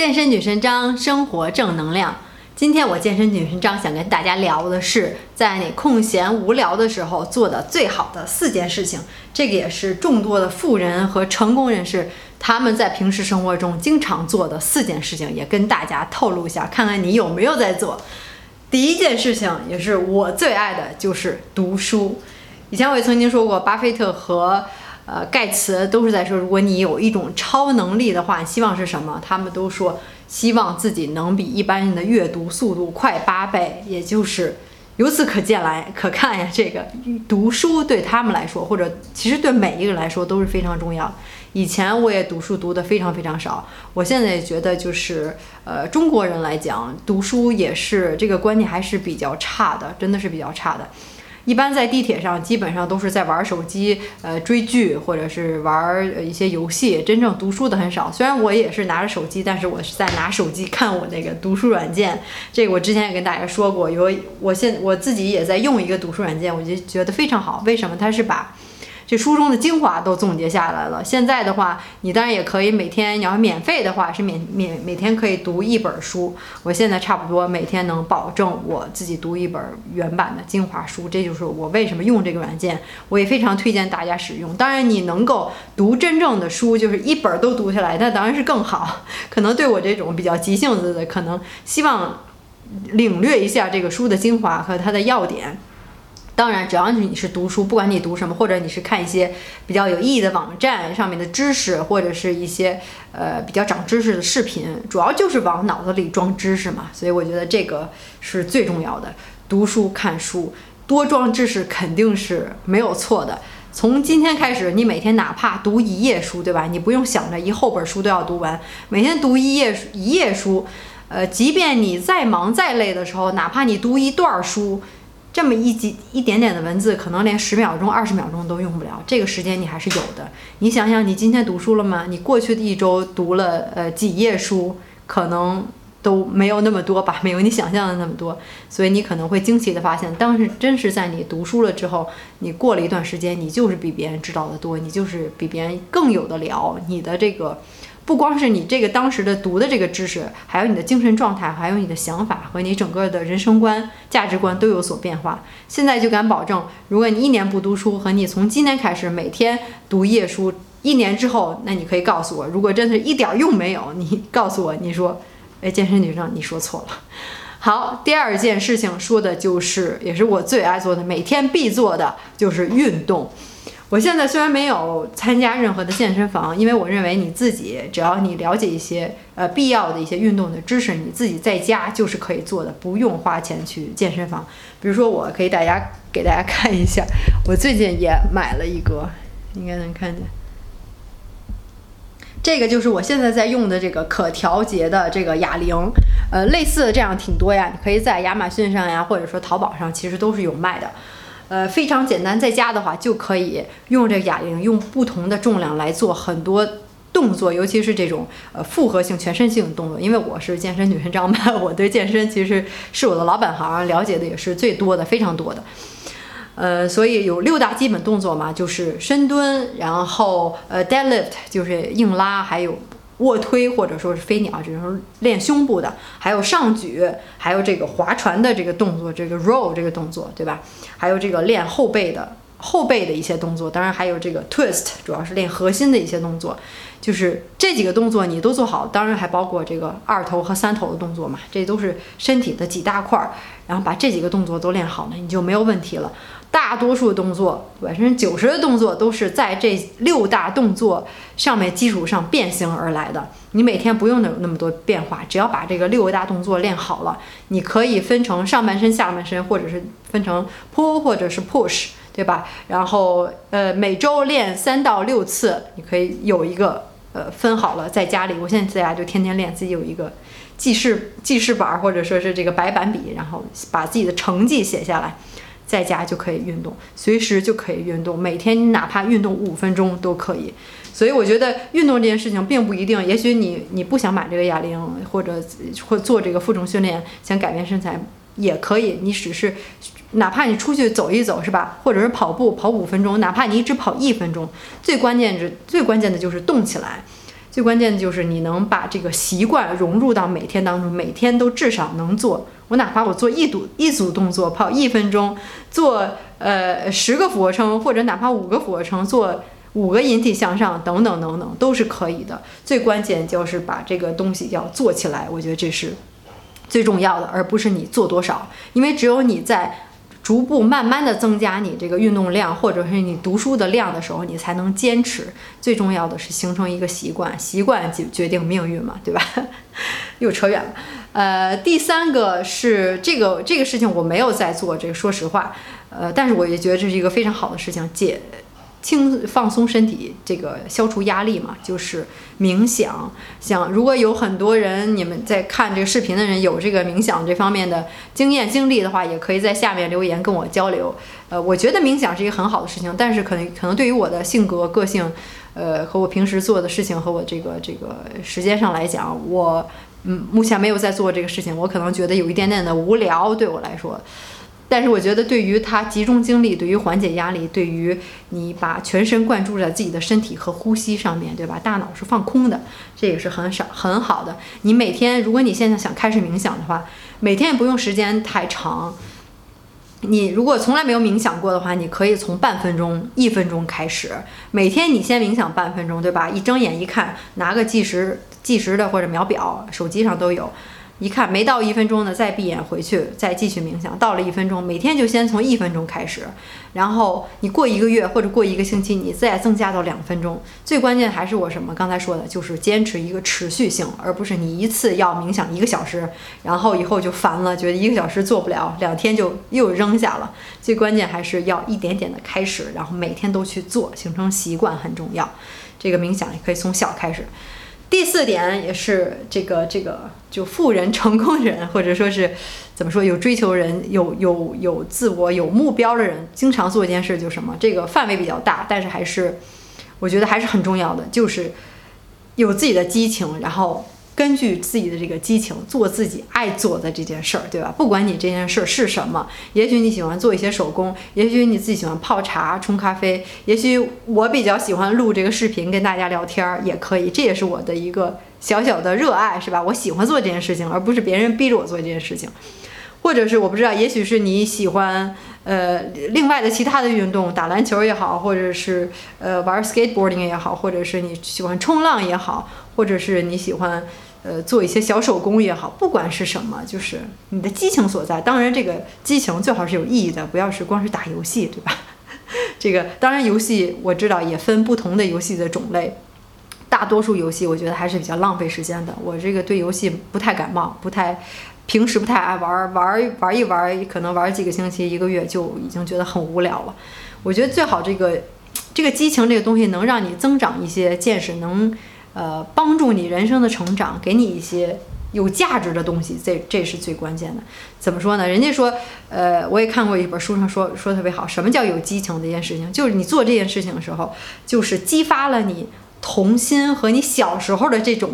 健身女神张，生活正能量。今天我健身女神张想跟大家聊的是，在你空闲无聊的时候做的最好的四件事情。这个也是众多的富人和成功人士他们在平时生活中经常做的四件事情，也跟大家透露一下，看看你有没有在做。第一件事情也是我最爱的，就是读书。以前我也曾经说过，巴菲特和呃，盖茨都是在说，如果你有一种超能力的话，希望是什么？他们都说希望自己能比一般人的阅读速度快八倍，也就是由此可见来可看呀，这个读书对他们来说，或者其实对每一个人来说都是非常重要。以前我也读书读得非常非常少，我现在也觉得就是呃，中国人来讲读书也是这个观念还是比较差的，真的是比较差的。一般在地铁上，基本上都是在玩手机、呃追剧，或者是玩一些游戏，真正读书的很少。虽然我也是拿着手机，但是我是在拿手机看我那个读书软件。这个我之前也跟大家说过，有我现我自己也在用一个读书软件，我就觉得非常好。为什么？它是把这书中的精华都总结下来了。现在的话，你当然也可以每天，你要免费的话是免免每天可以读一本书。我现在差不多每天能保证我自己读一本原版的精华书，这就是我为什么用这个软件。我也非常推荐大家使用。当然，你能够读真正的书，就是一本都读下来，那当然是更好。可能对我这种比较急性子的，可能希望领略一下这个书的精华和它的要点。当然，只要你是读书，不管你读什么，或者你是看一些比较有意义的网站上面的知识，或者是一些呃比较长知识的视频，主要就是往脑子里装知识嘛。所以我觉得这个是最重要的。读书看书，多装知识肯定是没有错的。从今天开始，你每天哪怕读一页书，对吧？你不用想着一后本书都要读完，每天读一页一页书，呃，即便你再忙再累的时候，哪怕你读一段书。这么一几一点点的文字，可能连十秒钟、二十秒钟都用不了。这个时间你还是有的。你想想，你今天读书了吗？你过去的一周读了呃几页书，可能都没有那么多吧，没有你想象的那么多。所以你可能会惊奇的发现，当时真是在你读书了之后，你过了一段时间，你就是比别人知道的多，你就是比别人更有的聊。你的这个。不光是你这个当时的读的这个知识，还有你的精神状态，还有你的想法和你整个的人生观、价值观都有所变化。现在就敢保证，如果你一年不读书，和你从今天开始每天读一页书，一年之后，那你可以告诉我，如果真的是一点用没有，你 告诉我，你说，哎，健身女生，你说错了。好，第二件事情说的就是，也是我最爱做的，每天必做的就是运动。我现在虽然没有参加任何的健身房，因为我认为你自己只要你了解一些呃必要的一些运动的知识，你自己在家就是可以做的，不用花钱去健身房。比如说，我可以大家给大家看一下，我最近也买了一个，应该能看见，这个就是我现在在用的这个可调节的这个哑铃，呃，类似的这样挺多呀，你可以在亚马逊上呀，或者说淘宝上，其实都是有卖的。呃，非常简单，在家的话就可以用这个哑铃，用不同的重量来做很多动作，尤其是这种呃复合性、全身性的动作。因为我是健身女神张曼，我对健身其实是我的老本行，了解的也是最多的，非常多的。呃，所以有六大基本动作嘛，就是深蹲，然后呃 deadlift 就是硬拉，还有。卧推或者说是飞鸟，这种练胸部的，还有上举，还有这个划船的这个动作，这个 roll 这个动作，对吧？还有这个练后背的后背的一些动作，当然还有这个 twist，主要是练核心的一些动作。就是这几个动作你都做好，当然还包括这个二头和三头的动作嘛，这都是身体的几大块儿。然后把这几个动作都练好了，你就没有问题了。大多数动作，百分之九十的动作都是在这六大动作上面基础上变形而来的。你每天不用有那么多变化，只要把这个六大动作练好了，你可以分成上半身、下半身，或者是分成 pull 或者是 push，对吧？然后呃，每周练三到六次，你可以有一个呃分好了，在家里，我现在在家就天天练，自己有一个记事记事本或者说是这个白板笔，然后把自己的成绩写下来。在家就可以运动，随时就可以运动，每天哪怕运动五分钟都可以。所以我觉得运动这件事情并不一定，也许你你不想买这个哑铃，或者或做这个负重训练，想改变身材也可以。你只是哪怕你出去走一走，是吧？或者是跑步跑五分钟，哪怕你只跑一分钟，最关键是最关键的就是动起来。最关键的就是你能把这个习惯融入到每天当中，每天都至少能做。我哪怕我做一组一组动作，跑一分钟，做呃十个俯卧撑，或者哪怕五个俯卧撑，做五个引体向上，等等等等，都是可以的。最关键就是把这个东西要做起来，我觉得这是最重要的，而不是你做多少，因为只有你在。逐步慢慢的增加你这个运动量，或者是你读书的量的时候，你才能坚持。最重要的是形成一个习惯，习惯决决定命运嘛，对吧？又扯远了。呃，第三个是这个这个事情我没有在做，这个说实话，呃，但是我也觉得这是一个非常好的事情，解。轻放松身体，这个消除压力嘛，就是冥想。想如果有很多人，你们在看这个视频的人有这个冥想这方面的经验经历的话，也可以在下面留言跟我交流。呃，我觉得冥想是一个很好的事情，但是可能可能对于我的性格个性，呃，和我平时做的事情和我这个这个时间上来讲，我嗯目前没有在做这个事情，我可能觉得有一点点的无聊，对我来说。但是我觉得，对于他集中精力，对于缓解压力，对于你把全神贯注在自己的身体和呼吸上面对吧？大脑是放空的，这也是很少很好的。你每天，如果你现在想开始冥想的话，每天也不用时间太长。你如果从来没有冥想过的话，你可以从半分钟、一分钟开始。每天你先冥想半分钟，对吧？一睁眼一看，拿个计时计时的或者秒表，手机上都有。一看没到一分钟呢，再闭眼回去，再继续冥想。到了一分钟，每天就先从一分钟开始，然后你过一个月或者过一个星期，你再增加到两分钟。最关键还是我什么刚才说的，就是坚持一个持续性，而不是你一次要冥想一个小时，然后以后就烦了，觉得一个小时做不了，两天就又扔下了。最关键还是要一点点的开始，然后每天都去做，形成习惯很重要。这个冥想也可以从小开始。第四点也是这个这个就富人成功人或者说是怎么说有追求人有有有自我有目标的人经常做一件事就什么这个范围比较大，但是还是我觉得还是很重要的，就是有自己的激情，然后。根据自己的这个激情做自己爱做的这件事儿，对吧？不管你这件事儿是什么，也许你喜欢做一些手工，也许你自己喜欢泡茶、冲咖啡，也许我比较喜欢录这个视频跟大家聊天儿，也可以。这也是我的一个小小的热爱，是吧？我喜欢做这件事情，而不是别人逼着我做这件事情。或者是我不知道，也许是你喜欢呃另外的其他的运动，打篮球也好，或者是呃玩 skateboarding 也好，或者是你喜欢冲浪也好，或者是你喜欢。呃，做一些小手工也好，不管是什么，就是你的激情所在。当然，这个激情最好是有意义的，不要是光是打游戏，对吧？这个当然，游戏我知道也分不同的游戏的种类。大多数游戏我觉得还是比较浪费时间的。我这个对游戏不太感冒，不太平时不太爱玩，玩玩一玩，可能玩几个星期、一个月就已经觉得很无聊了。我觉得最好这个这个激情这个东西能让你增长一些见识，能。呃，帮助你人生的成长，给你一些有价值的东西，这这是最关键的。怎么说呢？人家说，呃，我也看过一本书上说说特别好，什么叫有激情这件事情？就是你做这件事情的时候，就是激发了你童心和你小时候的这种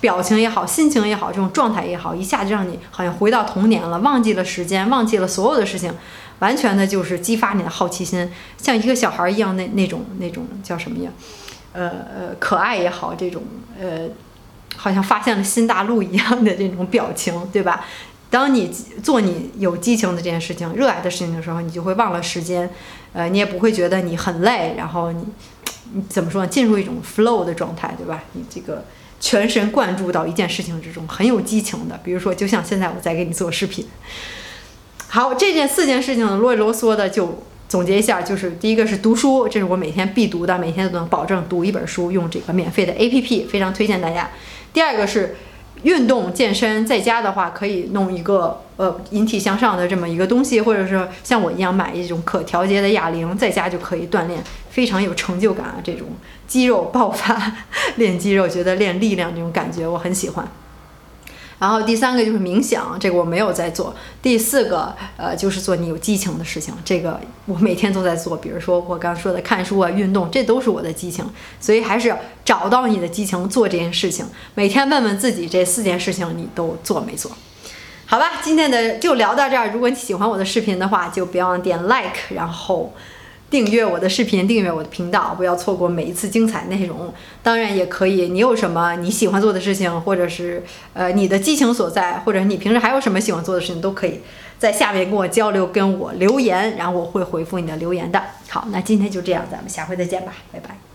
表情也好，心情也好，这种状态也好，一下就让你好像回到童年了，忘记了时间，忘记了所有的事情，完全的就是激发你的好奇心，像一个小孩一样那那种那种叫什么呀？呃呃，可爱也好，这种呃，好像发现了新大陆一样的这种表情，对吧？当你做你有激情的这件事情、热爱的事情的时候，你就会忘了时间，呃，你也不会觉得你很累，然后你你怎么说呢？进入一种 flow 的状态，对吧？你这个全神贯注到一件事情之中，很有激情的。比如说，就像现在我在给你做视频。好，这件四件事情啰里啰嗦的就。总结一下，就是第一个是读书，这是我每天必读的，每天都能保证读一本书，用这个免费的 APP，非常推荐大家。第二个是运动健身，在家的话可以弄一个呃引体向上的这么一个东西，或者是像我一样买一种可调节的哑铃，在家就可以锻炼，非常有成就感啊！这种肌肉爆发，练肌肉，觉得练力量这种感觉，我很喜欢。然后第三个就是冥想，这个我没有在做。第四个，呃，就是做你有激情的事情，这个我每天都在做。比如说我刚说的看书啊、运动，这都是我的激情。所以还是找到你的激情，做这件事情。每天问问自己，这四件事情你都做没做？好吧，今天的就聊到这儿。如果你喜欢我的视频的话，就别忘点 like，然后。订阅我的视频，订阅我的频道，不要错过每一次精彩内容。当然也可以，你有什么你喜欢做的事情，或者是呃你的激情所在，或者你平时还有什么喜欢做的事情，都可以在下面跟我交流，跟我留言，然后我会回复你的留言的。好，那今天就这样，咱们下回再见吧，拜拜。